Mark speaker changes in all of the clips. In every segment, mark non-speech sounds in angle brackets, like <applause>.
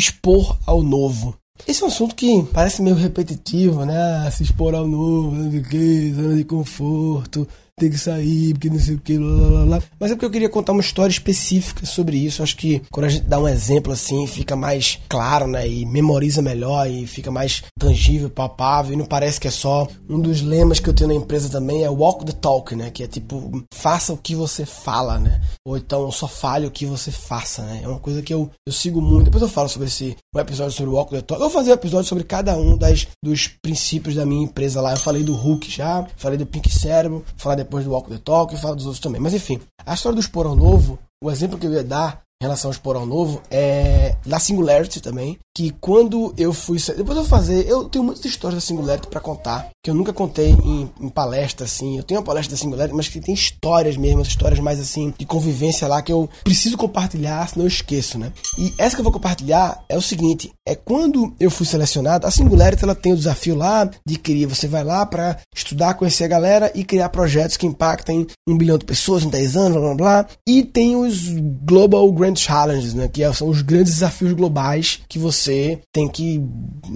Speaker 1: expor ao novo. Esse é um assunto que parece meio repetitivo, né? Se expor ao novo, o que, zona de conforto, tem que sair, porque não sei o que, blá, blá, blá. Mas é porque eu queria contar uma história específica sobre isso. Acho que quando a gente dá um exemplo assim, fica mais claro, né? E memoriza melhor e fica mais tangível, palpável. E não parece que é só. Um dos lemas que eu tenho na empresa também é walk the talk, né? Que é tipo, faça o que você fala, né? Ou então só fale o que você faça, né? É uma coisa que eu, eu sigo muito. Depois eu falo sobre esse um episódio sobre o walk the talk. Eu vou fazer um episódio sobre cada um das, dos princípios da minha empresa lá. Eu falei do Hulk já, falei do Pink Cérebro, falar depois do Walk the Talk e falar dos outros também. Mas enfim, a história do Esporão Novo, o exemplo que eu ia dar em relação ao Esporão Novo é da Singularity também, que quando eu fui. Depois eu vou fazer. Eu tenho muitas histórias da Singularity para contar, que eu nunca contei em, em, palestra, assim. Eu tenho uma palestra da Singularity, mas que tem histórias mesmo, histórias mais assim, de convivência lá, que eu preciso compartilhar, senão eu esqueço, né? E essa que eu vou compartilhar é o seguinte: é quando eu fui selecionado, a Singularity ela tem o desafio lá de criar. Você vai lá para estudar, conhecer a galera e criar projetos que impactem um bilhão de pessoas em 10 anos, blá blá blá. E tem os Global Grand Challenges, né? Que são os grandes desafios globais que você você tem que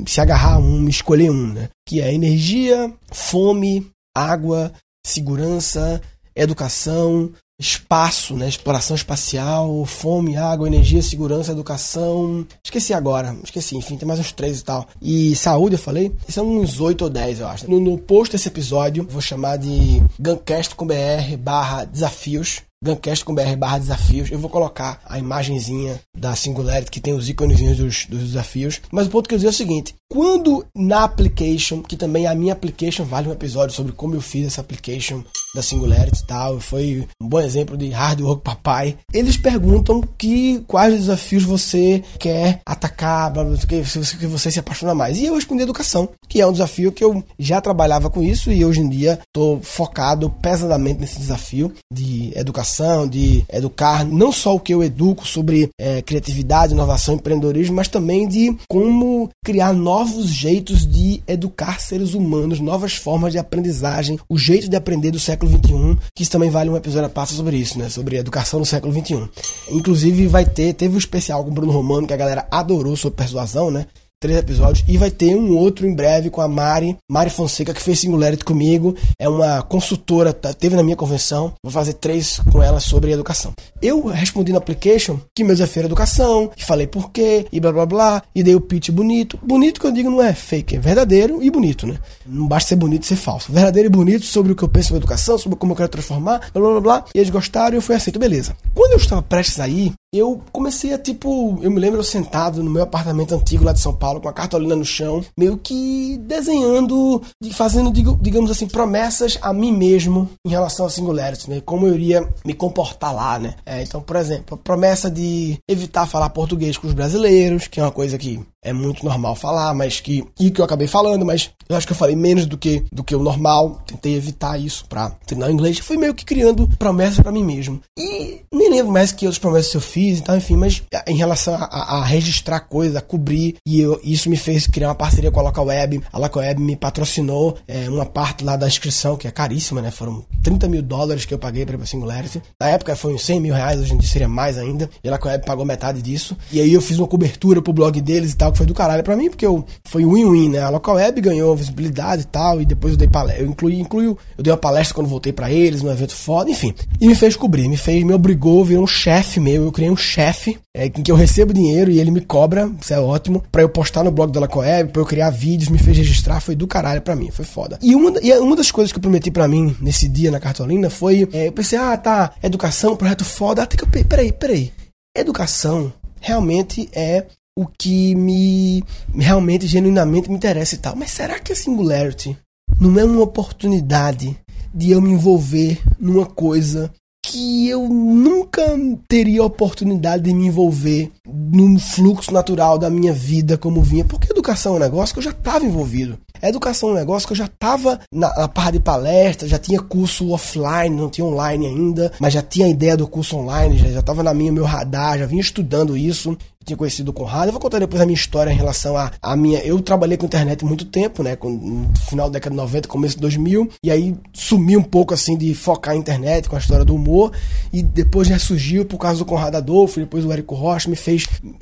Speaker 1: se agarrar a um, escolher um, né? Que é energia, fome, água, segurança, educação, espaço, né? Exploração espacial, fome, água, energia, segurança, educação. Esqueci agora, esqueci, enfim, tem mais uns três e tal. E saúde, eu falei? São uns oito ou dez, eu acho. No, no post desse episódio, vou chamar de Guncast com BR barra desafios. Guncast com BR barra desafios. Eu vou colocar a imagenzinha da Singularity que tem os íconezinhos dos, dos desafios. Mas o ponto que eu dizer é o seguinte: quando na application, que também a minha application, vale um episódio sobre como eu fiz essa application da Singularity e tal, foi um bom exemplo de hard work papai. Eles perguntam que quais desafios você quer atacar, que você, que você se apaixona mais. E eu respondi educação, que é um desafio que eu já trabalhava com isso e hoje em dia estou focado pesadamente nesse desafio de educação, de educar não só o que eu educo sobre é, criatividade, inovação, empreendedorismo, mas também de como criar novos novos jeitos de educar seres humanos, novas formas de aprendizagem, o jeito de aprender do século XXI, que isso também vale um episódio a passo sobre isso, né? Sobre educação no século XXI. Inclusive vai ter, teve um especial com o Bruno Romano, que a galera adorou sobre persuasão, né? Três episódios. E vai ter um outro em breve com a Mari, Mari Fonseca, que fez Singularity comigo. É uma consultora, tá, teve na minha convenção. Vou fazer três com ela sobre educação. Eu respondi no application que meu desafio era educação, falei por quê, e blá blá blá, e dei o pitch bonito. Bonito que eu digo não é fake, é verdadeiro e bonito, né? Não basta ser bonito e ser falso. Verdadeiro e bonito sobre o que eu penso sobre educação, sobre como eu quero transformar, blá blá blá, blá. E eles gostaram e eu fui aceito, beleza. Quando eu estava prestes a ir, eu comecei a, tipo, eu me lembro sentado no meu apartamento antigo lá de São Paulo, com a cartolina no chão, meio que desenhando, fazendo, digamos assim, promessas a mim mesmo em relação a Singularity, né? Como eu iria me comportar lá, né? É, então, por exemplo, a promessa de evitar falar português com os brasileiros, que é uma coisa que é muito normal falar, mas que. E que eu acabei falando, mas eu acho que eu falei menos do que, do que o normal. Tentei evitar isso pra treinar o inglês. Fui meio que criando promessas para mim mesmo. E nem lembro mais que outras promessas eu fiz e tal, enfim, mas em relação a, a registrar coisas, a cobrir, e eu, isso me fez criar uma parceria com a Local Web. A Local Web me patrocinou é, uma parte lá da inscrição, que é caríssima, né? Foram 30 mil dólares que eu paguei pra Singularity. Na época foi uns 100 mil reais, hoje em dia seria mais ainda. E a Local Web pagou metade disso. E aí eu fiz uma cobertura pro blog deles e tal que foi do caralho para mim, porque eu, foi win-win, né? A local web ganhou visibilidade e tal, e depois eu dei palestra, eu incluí, incluí, eu dei uma palestra quando voltei para eles, num evento foda, enfim. E me fez cobrir, me fez, me obrigou, virou um chefe meu, eu criei um chefe, é, em que eu recebo dinheiro e ele me cobra, isso é ótimo, para eu postar no blog da local web, pra eu criar vídeos, me fez registrar, foi do caralho para mim, foi foda. E uma, e uma das coisas que eu prometi para mim nesse dia na cartolina foi, é, eu pensei, ah, tá, educação, projeto foda, até que eu, peraí, peraí, educação realmente é o que me realmente, genuinamente me interessa e tal. Mas será que a Singularity não é uma oportunidade de eu me envolver numa coisa que eu nunca teria oportunidade de me envolver no fluxo natural da minha vida como vinha, porque educação é um negócio que eu já estava envolvido. Educação é um negócio que eu já estava na, na parte de palestra, já tinha curso offline, não tinha online ainda, mas já tinha a ideia do curso online, já estava na minha meu radar, já vinha estudando isso. tinha conhecido o Conrado. Eu vou contar depois a minha história em relação a, a minha. Eu trabalhei com internet muito tempo, né? Com, no final da década de 90, começo de 2000. E aí sumi um pouco assim de focar a internet com a história do humor. E depois ressurgiu por causa do Conrado Adolfo. Depois o Érico Rocha me fez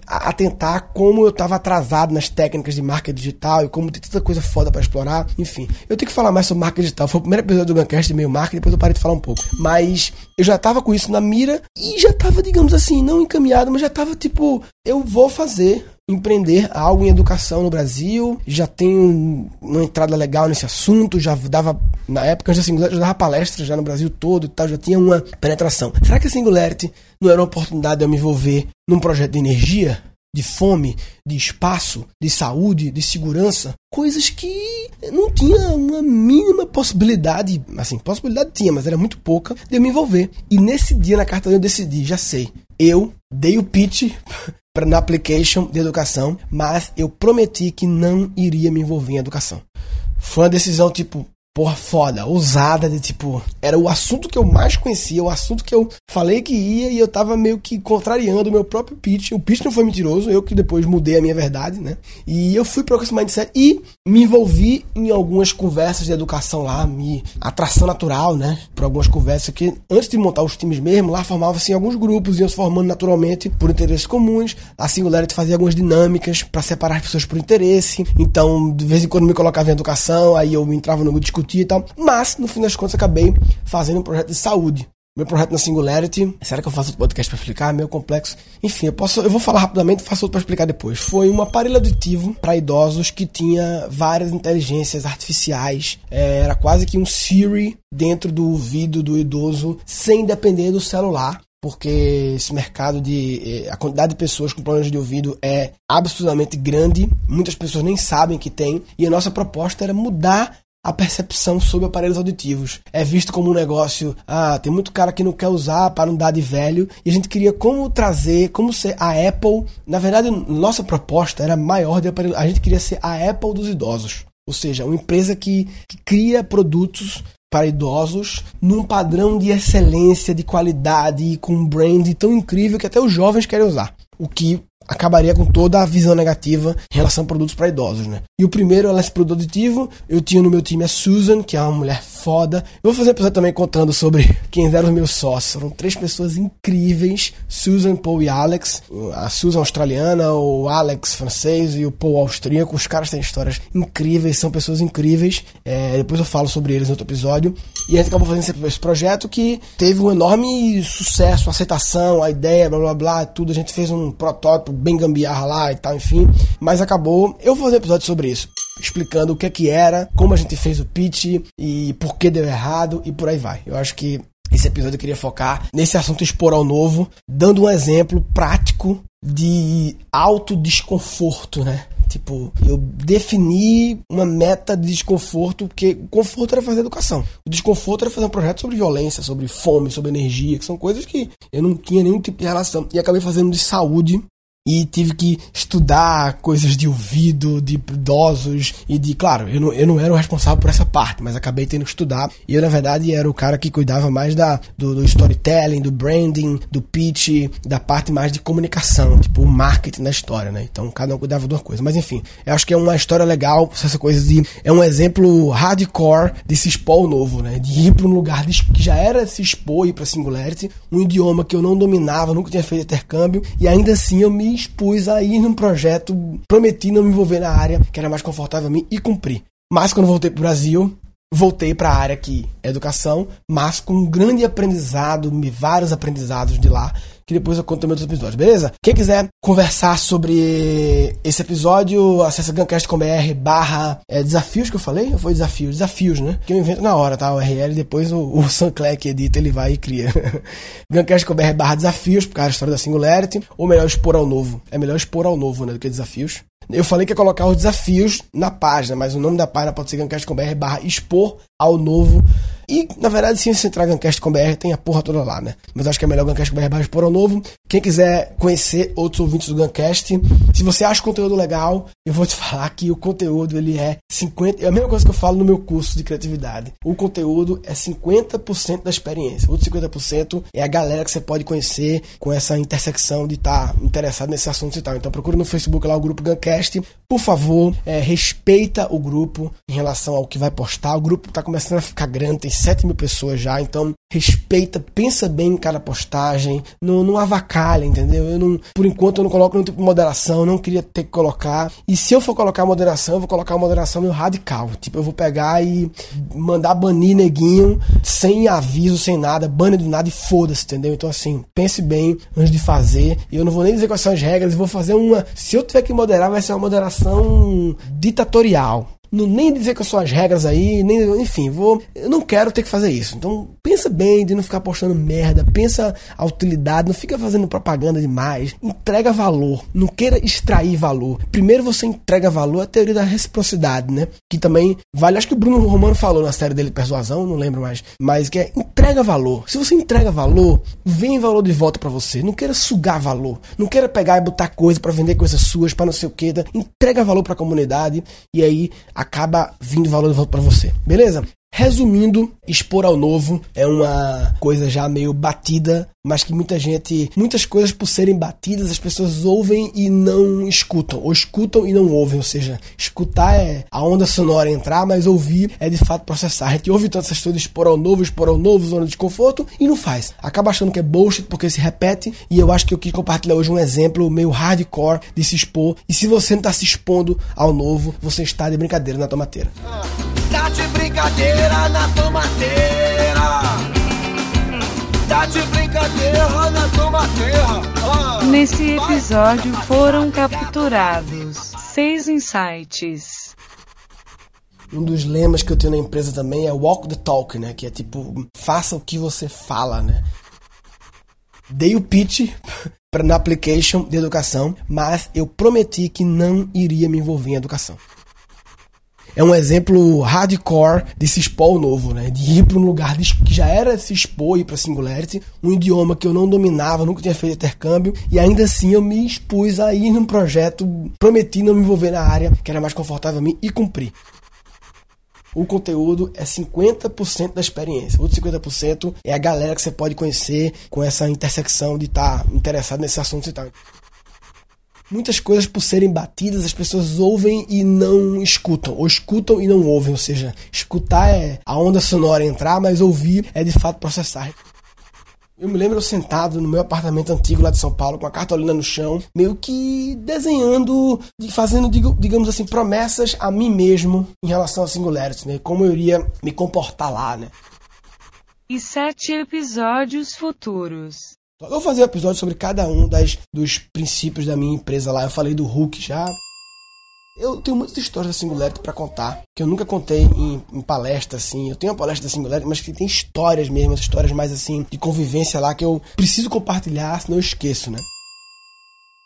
Speaker 1: atentar como eu estava atrasado nas técnicas de marketing digital e como tem tanta coisa foda para explorar. Enfim, eu tenho que falar mais sobre marketing digital. Foi o primeiro episódio do Guncast de meio marketing, depois eu parei de falar um pouco. Mas eu já tava com isso na mira e já tava, digamos assim, não encaminhado, mas já tava tipo, eu vou fazer empreender algo em educação no Brasil, já tenho uma entrada legal nesse assunto, já dava, na época, da Singularity, já dava palestras já no Brasil todo e tal, já tinha uma penetração. Será que a Singularity não era uma oportunidade de eu me envolver num projeto de energia? de fome, de espaço, de saúde, de segurança, coisas que não tinha uma mínima possibilidade, assim, possibilidade tinha, mas era muito pouca de eu me envolver. E nesse dia na carta eu decidi, já sei, eu dei o pitch na application de educação, mas eu prometi que não iria me envolver em educação. Foi uma decisão tipo, porra, foda, ousada, de tipo, era o assunto que eu mais conhecia, o assunto que eu falei que ia e eu tava meio que contrariando o meu próprio pitch. O pitch não foi mentiroso, eu que depois mudei a minha verdade, né? E eu fui para esse mindset e me envolvi em algumas conversas de educação lá, me atração natural, né? Por algumas conversas que antes de montar os times mesmo, lá formava-se alguns grupos, iam se formando naturalmente por interesses comuns. A Singularity fazia algumas dinâmicas para separar as pessoas por interesse. Então, de vez em quando me colocava em educação, aí eu entrava no grupo e tal. Mas, no fim das contas, acabei fazendo um projeto de saúde. Meu projeto na Singularity. Será que eu faço outro podcast para explicar? Meio complexo. Enfim, eu posso, eu vou falar rapidamente, faço outro para explicar depois. Foi um aparelho auditivo para idosos que tinha várias inteligências artificiais. É, era quase que um Siri dentro do ouvido do idoso, sem depender do celular porque esse mercado de eh, a quantidade de pessoas com problemas de ouvido é absolutamente grande, muitas pessoas nem sabem que tem, e a nossa proposta era mudar a percepção sobre aparelhos auditivos. É visto como um negócio, ah, tem muito cara que não quer usar para não dar de velho, e a gente queria como trazer, como ser a Apple. Na verdade, nossa proposta era maior de aparelho, a gente queria ser a Apple dos idosos. Ou seja, uma empresa que, que cria produtos para idosos num padrão de excelência, de qualidade e com um brand tão incrível que até os jovens querem usar. O que acabaria com toda a visão negativa em relação a produtos para idosos, né? E o primeiro é esse produto aditivo. Eu tinha no meu time a Susan, que é uma mulher foda. Eu vou fazer um episódio também contando sobre quem eram os meus sócios. Foram três pessoas incríveis: Susan, Paul e Alex. A Susan australiana, o Alex francês e o Paul austríaco. Os caras têm histórias incríveis, são pessoas incríveis. É, depois eu falo sobre eles no outro episódio. E a gente acabou fazendo esse projeto que teve um enorme sucesso, aceitação, a ideia, blá blá blá, tudo. A gente fez um protótipo bem gambiarra lá e tal, enfim. Mas acabou. Eu vou fazer um episódio sobre isso explicando o que é que era, como a gente fez o pitch e por que deu errado e por aí vai. Eu acho que esse episódio eu queria focar nesse assunto expor ao novo, dando um exemplo prático de alto desconforto, né? Tipo, eu defini uma meta de desconforto, porque o conforto era fazer educação. O desconforto era fazer um projeto sobre violência, sobre fome, sobre energia, que são coisas que eu não tinha nenhum tipo de relação. E acabei fazendo de saúde e tive que estudar coisas de ouvido, de idosos e de. Claro, eu não, eu não era o responsável por essa parte, mas acabei tendo que estudar. E eu, na verdade, era o cara que cuidava mais da, do, do storytelling, do branding, do pitch, da parte mais de comunicação, tipo marketing da história, né? Então cada um cuidava de uma coisa. Mas enfim, eu acho que é uma história legal, essa coisa de. É um exemplo hardcore de se expor novo, né? De ir para um lugar de, que já era se expor, ir para Singularity, um idioma que eu não dominava, nunca tinha feito intercâmbio, e ainda assim eu me expus a ir num projeto, prometi não me envolver na área que era mais confortável a mim e cumpri. Mas quando voltei para o Brasil, voltei para a área é educação, mas com um grande aprendizado, vários aprendizados de lá, que depois eu conto em outros episódios, beleza? Quem quiser conversar sobre esse episódio, acessa gancast.com.br barra é, desafios que eu falei? Foi desafios? Desafios, né? Que eu invento na hora, tá? O URL, depois o, o Sancler que edita, ele vai e cria. <laughs> gancast.com.br barra desafios, por causa da história da Singularity, ou melhor, expor ao novo. É melhor expor ao novo, né, do que desafios. Eu falei que ia colocar os desafios na página, mas o nome da página pode ser gancast.com.br barra expor ao novo E, na verdade, se você entrar Guncast com BR, tem a porra toda lá, né? Mas acho que é melhor Guncast com BR Esporão Novo. Quem quiser conhecer outros ouvintes do Guncast, se você acha o conteúdo legal, eu vou te <laughs> falar que o conteúdo, ele é 50... É a mesma coisa que eu falo no meu curso de criatividade. O conteúdo é 50% da experiência. O outro 50% é a galera que você pode conhecer com essa intersecção de estar tá interessado nesse assunto e tal. Então procura no Facebook lá o grupo Guncast. Por favor, é, respeita o grupo em relação ao que vai postar. O grupo está começando a ficar grande, tem 7 mil pessoas já, então respeita, pensa bem em cada postagem, não, não avacalha, entendeu? Eu não, por enquanto eu não coloco nenhum tipo de moderação, não queria ter que colocar. E se eu for colocar moderação, eu vou colocar moderação meio radical. Tipo, eu vou pegar e mandar banir neguinho sem aviso, sem nada, banner do nada e foda-se, entendeu? Então assim, pense bem antes de fazer. E eu não vou nem dizer quais são as regras, vou fazer uma. Se eu tiver que moderar, vai ser uma moderação ditatorial não, nem dizer que são as regras aí, nem, enfim, vou, eu não quero ter que fazer isso. Então, pensa bem de não ficar postando merda, pensa a utilidade, não fica fazendo propaganda demais, entrega valor, não queira extrair valor. Primeiro você entrega valor, a teoria da reciprocidade, né? Que também vale, acho que o Bruno Romano falou na série dele Persuasão, não lembro mais, mas que é entrega valor. Se você entrega valor, vem valor de volta para você. Não queira sugar valor, não queira pegar e botar coisa para vender coisas suas, para não sei o que, entrega valor para a comunidade e aí acaba vindo valor de volta para você. Beleza? Resumindo, expor ao novo é uma coisa já meio batida, mas que muita gente, muitas coisas por serem batidas, as pessoas ouvem e não escutam, ou escutam e não ouvem, ou seja, escutar é a onda sonora entrar, mas ouvir é de fato processar. A gente ouve tantas essas coisas expor ao novo, expor ao novo, zona de desconforto e não faz. Acaba achando que é bullshit porque se repete, e eu acho que eu quis compartilhar hoje um exemplo meio hardcore de se expor, e se você não está se expondo ao novo, você está de brincadeira na tomateira. Tá de brincadeira na tomateira.
Speaker 2: Tá de brincadeira na tomateira. Ah, Nesse episódio foram capturados seis insights.
Speaker 1: Um dos lemas que eu tenho na empresa também é walk the talk, né? Que é tipo, faça o que você fala, né? Dei o pitch <laughs> para na application de educação, mas eu prometi que não iria me envolver em educação é um exemplo hardcore de se expor novo, né? De ir para um lugar que já era se expor ir para Singularity, um idioma que eu não dominava, nunca tinha feito intercâmbio, e ainda assim eu me expus a ir num projeto, prometi não me envolver na área que era mais confortável a mim e cumpri. O conteúdo é 50% da experiência. Outro 50% é a galera que você pode conhecer com essa intersecção de estar tá interessado nesse assunto e tal muitas coisas por serem batidas as pessoas ouvem e não escutam, ou escutam e não ouvem, ou seja, escutar é a onda sonora entrar, mas ouvir é de fato processar. Eu me lembro sentado no meu apartamento antigo lá de São Paulo, com a cartolina no chão, meio que desenhando, fazendo, digamos assim, promessas a mim mesmo em relação a Singularity, né? Como eu iria me comportar lá, né?
Speaker 2: E sete episódios futuros.
Speaker 1: Eu vou fazer um episódio sobre cada um das, dos princípios da minha empresa lá. Eu falei do Hulk já. Eu tenho muitas histórias da Singularity para contar, que eu nunca contei em, em, palestra, assim. Eu tenho uma palestra da Singularity, mas que tem histórias mesmo, histórias mais, assim, de convivência lá, que eu preciso compartilhar, senão eu esqueço, né?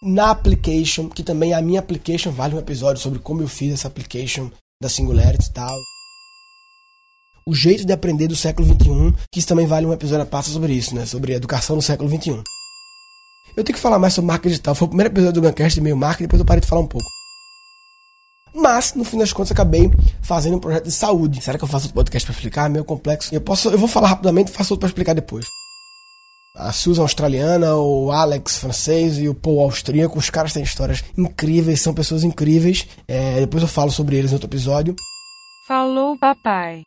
Speaker 1: Na application, que também a minha application vale um episódio sobre como eu fiz essa application da Singularity e tal o jeito de aprender do século XXI, que isso também vale um episódio a parte sobre isso, né? Sobre educação no século XXI. Eu tenho que falar mais sobre marketing digital. Foi o primeiro episódio do Guncast de meio marketing, depois eu parei de falar um pouco. Mas, no fim das contas, acabei fazendo um projeto de saúde. Será que eu faço outro podcast para explicar? É meio complexo. Eu, posso, eu vou falar rapidamente e faço outro para explicar depois. A Susan australiana, o Alex francês e o Paul austríaco, os caras têm histórias incríveis, são pessoas incríveis. É, depois eu falo sobre eles em outro episódio.
Speaker 2: Falou, papai.